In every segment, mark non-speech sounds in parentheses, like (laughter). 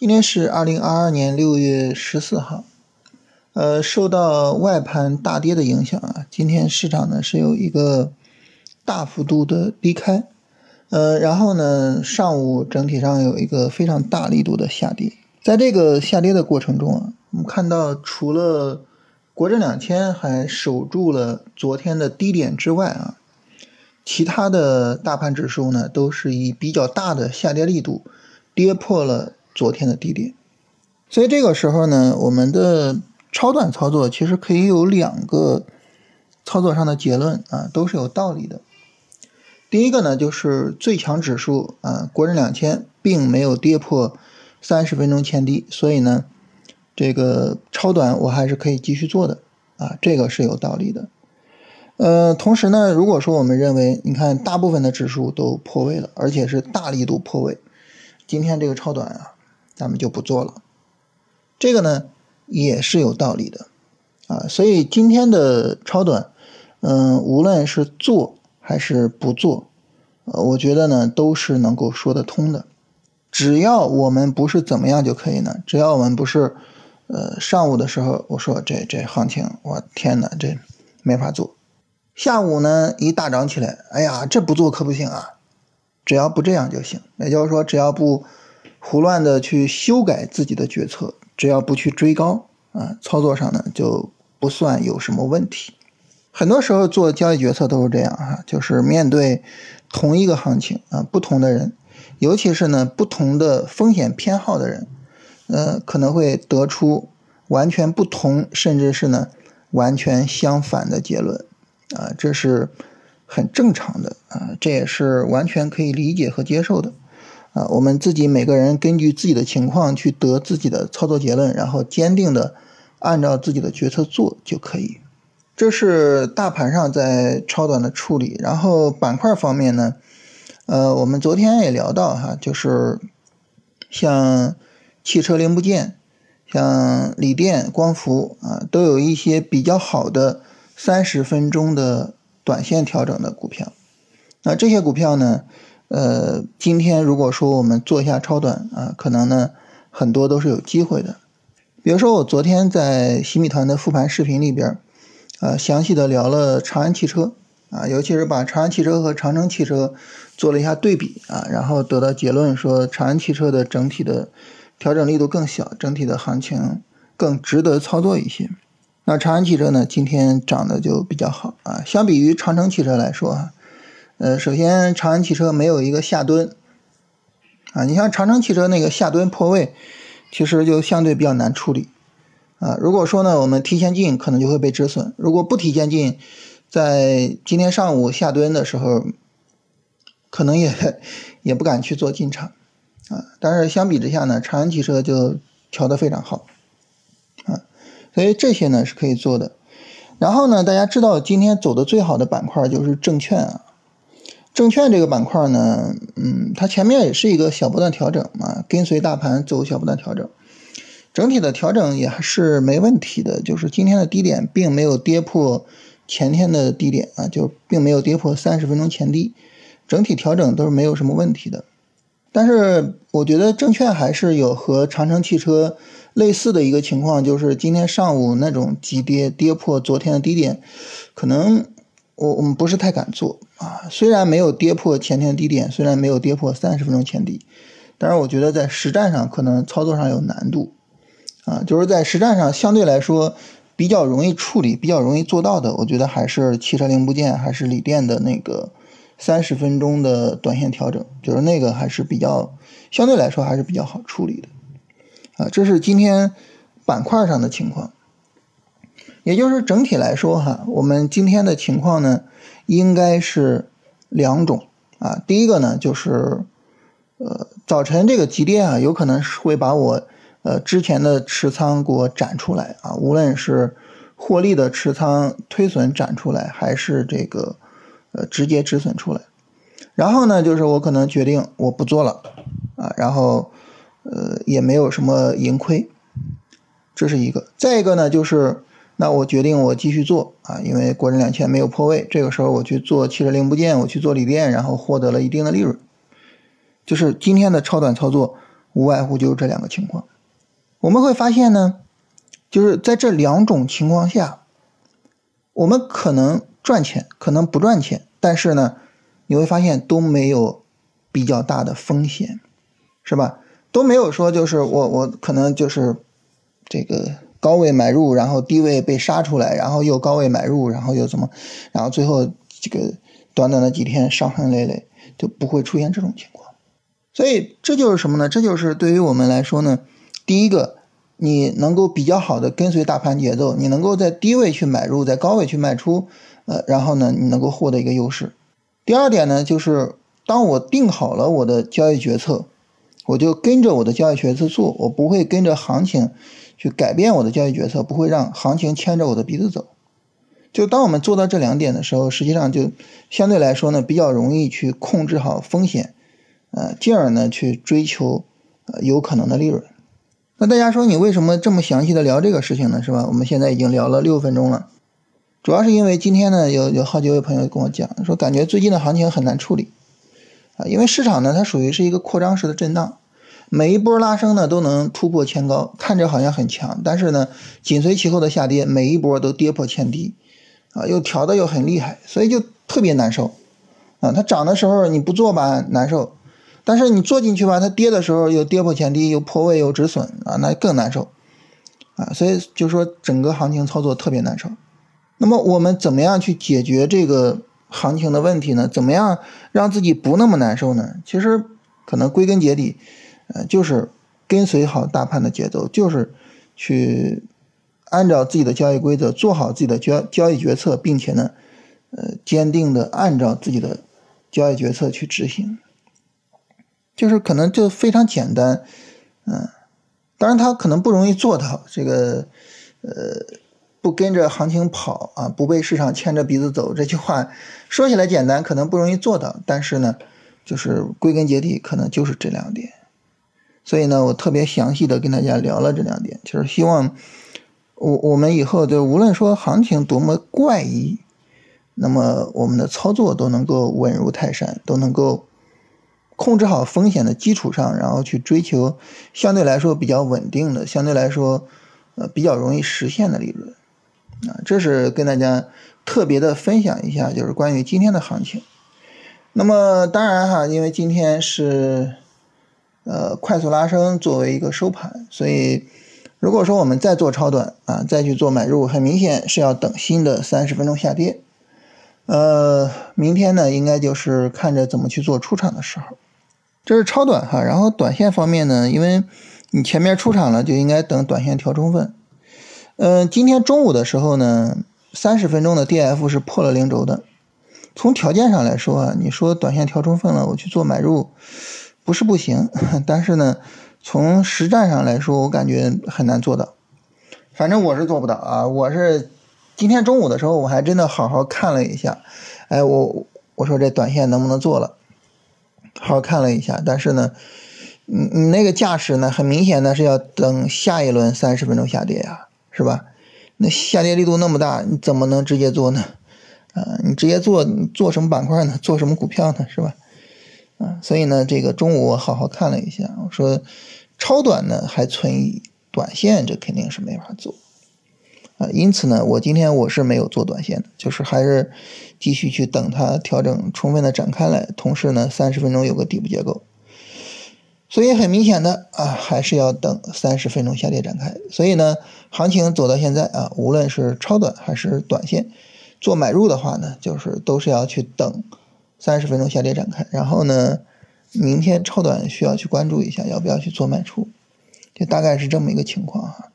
今天是二零二二年六月十四号，呃，受到外盘大跌的影响啊，今天市场呢是有一个大幅度的低开，呃，然后呢，上午整体上有一个非常大力度的下跌，在这个下跌的过程中啊，我们看到除了国证两千还守住了昨天的低点之外啊，其他的大盘指数呢都是以比较大的下跌力度跌破了。昨天的低点，所以这个时候呢，我们的超短操作其实可以有两个操作上的结论啊，都是有道理的。第一个呢，就是最强指数啊，国证两千并没有跌破三十分钟前低，所以呢，这个超短我还是可以继续做的啊，这个是有道理的。呃，同时呢，如果说我们认为，你看大部分的指数都破位了，而且是大力度破位，今天这个超短啊。咱们就不做了，这个呢也是有道理的。啊，所以今天的超短，嗯，无论是做还是不做，呃，我觉得呢都是能够说得通的，只要我们不是怎么样就可以呢，只要我们不是，呃，上午的时候我说这这行情，我天哪，这没法做，下午呢一大涨起来，哎呀，这不做可不行啊，只要不这样就行，也就是说只要不。胡乱的去修改自己的决策，只要不去追高啊，操作上呢就不算有什么问题。很多时候做交易决策都是这样哈，就是面对同一个行情啊，不同的人，尤其是呢不同的风险偏好的人，呃，可能会得出完全不同，甚至是呢完全相反的结论啊，这是很正常的啊，这也是完全可以理解和接受的。啊，我们自己每个人根据自己的情况去得自己的操作结论，然后坚定的按照自己的决策做就可以。这是大盘上在超短的处理，然后板块方面呢，呃，我们昨天也聊到哈，就是像汽车零部件、像锂电、光伏啊，都有一些比较好的三十分钟的短线调整的股票。那这些股票呢？呃，今天如果说我们做一下超短啊，可能呢很多都是有机会的。比如说我昨天在洗米团的复盘视频里边，呃，详细的聊了长安汽车啊，尤其是把长安汽车和长城汽车做了一下对比啊，然后得到结论说长安汽车的整体的调整力度更小，整体的行情更值得操作一些。那长安汽车呢，今天涨得就比较好啊，相比于长城汽车来说啊。呃，首先，长安汽车没有一个下蹲啊，你像长城汽车那个下蹲破位，其实就相对比较难处理啊。如果说呢，我们提前进，可能就会被止损；如果不提前进，在今天上午下蹲的时候，可能也 (laughs) 也不敢去做进场啊。但是相比之下呢，长安汽车就调得非常好啊，所以这些呢是可以做的。然后呢，大家知道今天走的最好的板块就是证券啊。证券这个板块呢，嗯，它前面也是一个小波段调整嘛，跟随大盘走小波段调整，整体的调整也还是没问题的。就是今天的低点并没有跌破前天的低点啊，就并没有跌破三十分钟前低，整体调整都是没有什么问题的。但是我觉得证券还是有和长城汽车类似的一个情况，就是今天上午那种急跌跌破昨天的低点，可能。我我们不是太敢做啊，虽然没有跌破前天低点，虽然没有跌破三十分钟前低，但是我觉得在实战上可能操作上有难度啊，就是在实战上相对来说比较容易处理、比较容易做到的，我觉得还是汽车零部件，还是锂电的那个三十分钟的短线调整，就是那个还是比较相对来说还是比较好处理的啊。这是今天板块上的情况。也就是整体来说哈，我们今天的情况呢，应该是两种啊。第一个呢，就是呃早晨这个急跌啊，有可能是会把我呃之前的持仓给我展出来啊，无论是获利的持仓推损展出来，还是这个呃直接止损出来。然后呢，就是我可能决定我不做了啊，然后呃也没有什么盈亏，这是一个。再一个呢，就是。那我决定我继续做啊，因为国证两千没有破位，这个时候我去做汽车零部件，我去做锂电，然后获得了一定的利润。就是今天的超短操作，无外乎就是这两个情况。我们会发现呢，就是在这两种情况下，我们可能赚钱，可能不赚钱，但是呢，你会发现都没有比较大的风险，是吧？都没有说就是我我可能就是这个高位买入，然后低位被杀出来，然后又高位买入，然后又怎么，然后最后这个短短的几天伤痕累累，就不会出现这种情况。所以这就是什么呢？这就是对于我们来说呢，第一个，你能够比较好的跟随大盘节奏，你能够在低位去买入，在高位去卖出，呃，然后呢，你能够获得一个优势。第二点呢，就是当我定好了我的交易决策。我就跟着我的交易决策做，我不会跟着行情去改变我的交易决策，不会让行情牵着我的鼻子走。就当我们做到这两点的时候，实际上就相对来说呢，比较容易去控制好风险，呃，进而呢去追求呃有可能的利润。那大家说你为什么这么详细的聊这个事情呢？是吧？我们现在已经聊了六分钟了，主要是因为今天呢有有好几位朋友跟我讲说，感觉最近的行情很难处理。啊，因为市场呢，它属于是一个扩张式的震荡，每一波拉升呢都能突破前高，看着好像很强，但是呢，紧随其后的下跌，每一波都跌破前低，啊，又调的又很厉害，所以就特别难受，啊，它涨的时候你不做吧难受，但是你做进去吧，它跌的时候又跌破前低，又破位又止损，啊，那更难受，啊，所以就说整个行情操作特别难受。那么我们怎么样去解决这个？行情的问题呢？怎么样让自己不那么难受呢？其实可能归根结底，呃，就是跟随好大盘的节奏，就是去按照自己的交易规则做好自己的交交易决策，并且呢，呃，坚定的按照自己的交易决策去执行，就是可能就非常简单，嗯，当然他可能不容易做到这个，呃。不跟着行情跑啊，不被市场牵着鼻子走，这句话说起来简单，可能不容易做到。但是呢，就是归根结底，可能就是这两点。所以呢，我特别详细的跟大家聊了这两点，就是希望我我们以后就无论说行情多么怪异，那么我们的操作都能够稳如泰山，都能够控制好风险的基础上，然后去追求相对来说比较稳定的，相对来说呃比较容易实现的利润。啊，这是跟大家特别的分享一下，就是关于今天的行情。那么当然哈，因为今天是呃快速拉升作为一个收盘，所以如果说我们再做超短啊，再去做买入，很明显是要等新的三十分钟下跌。呃，明天呢，应该就是看着怎么去做出场的时候。这是超短哈，然后短线方面呢，因为你前面出场了，就应该等短线调充分。嗯，今天中午的时候呢，三十分钟的 D F 是破了零轴的。从条件上来说啊，你说短线调充分了，我去做买入，不是不行。(laughs) 但是呢，从实战上来说，我感觉很难做到。反正我是做不到啊。我是今天中午的时候，我还真的好好看了一下。哎，我我说这短线能不能做了？好好看了一下，但是呢，你你那个架势呢，很明显呢是要等下一轮三十分钟下跌呀。是吧？那下跌力度那么大，你怎么能直接做呢？啊，你直接做，你做什么板块呢？做什么股票呢？是吧？啊，所以呢，这个中午我好好看了一下，我说超短呢还存疑，短线这肯定是没法做啊。因此呢，我今天我是没有做短线的，就是还是继续去等它调整充分的展开来，同时呢，三十分钟有个底部结构。所以很明显的啊，还是要等三十分钟下跌展开。所以呢，行情走到现在啊，无论是超短还是短线，做买入的话呢，就是都是要去等三十分钟下跌展开。然后呢，明天超短需要去关注一下，要不要去做卖出，就大概是这么一个情况哈。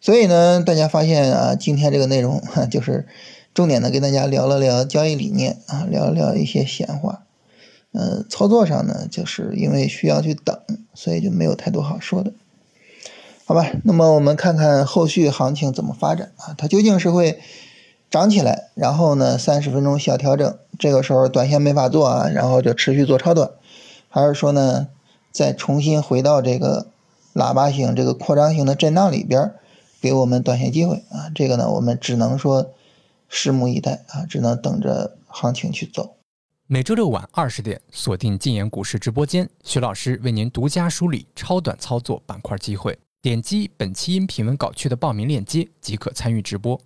所以呢，大家发现啊，今天这个内容哈就是重点的跟大家聊了聊交易理念啊，聊了聊一些闲话。呃，操作上呢，就是因为需要去等，所以就没有太多好说的，好吧？那么我们看看后续行情怎么发展啊？它究竟是会涨起来，然后呢，三十分钟小调整，这个时候短线没法做啊，然后就持续做超短，还是说呢，再重新回到这个喇叭型、这个扩张型的震荡里边，给我们短线机会啊？这个呢，我们只能说拭目以待啊，只能等着行情去走。每周六晚二十点，锁定禁言股市直播间，徐老师为您独家梳理超短操作板块机会。点击本期音频文稿区的报名链接即可参与直播。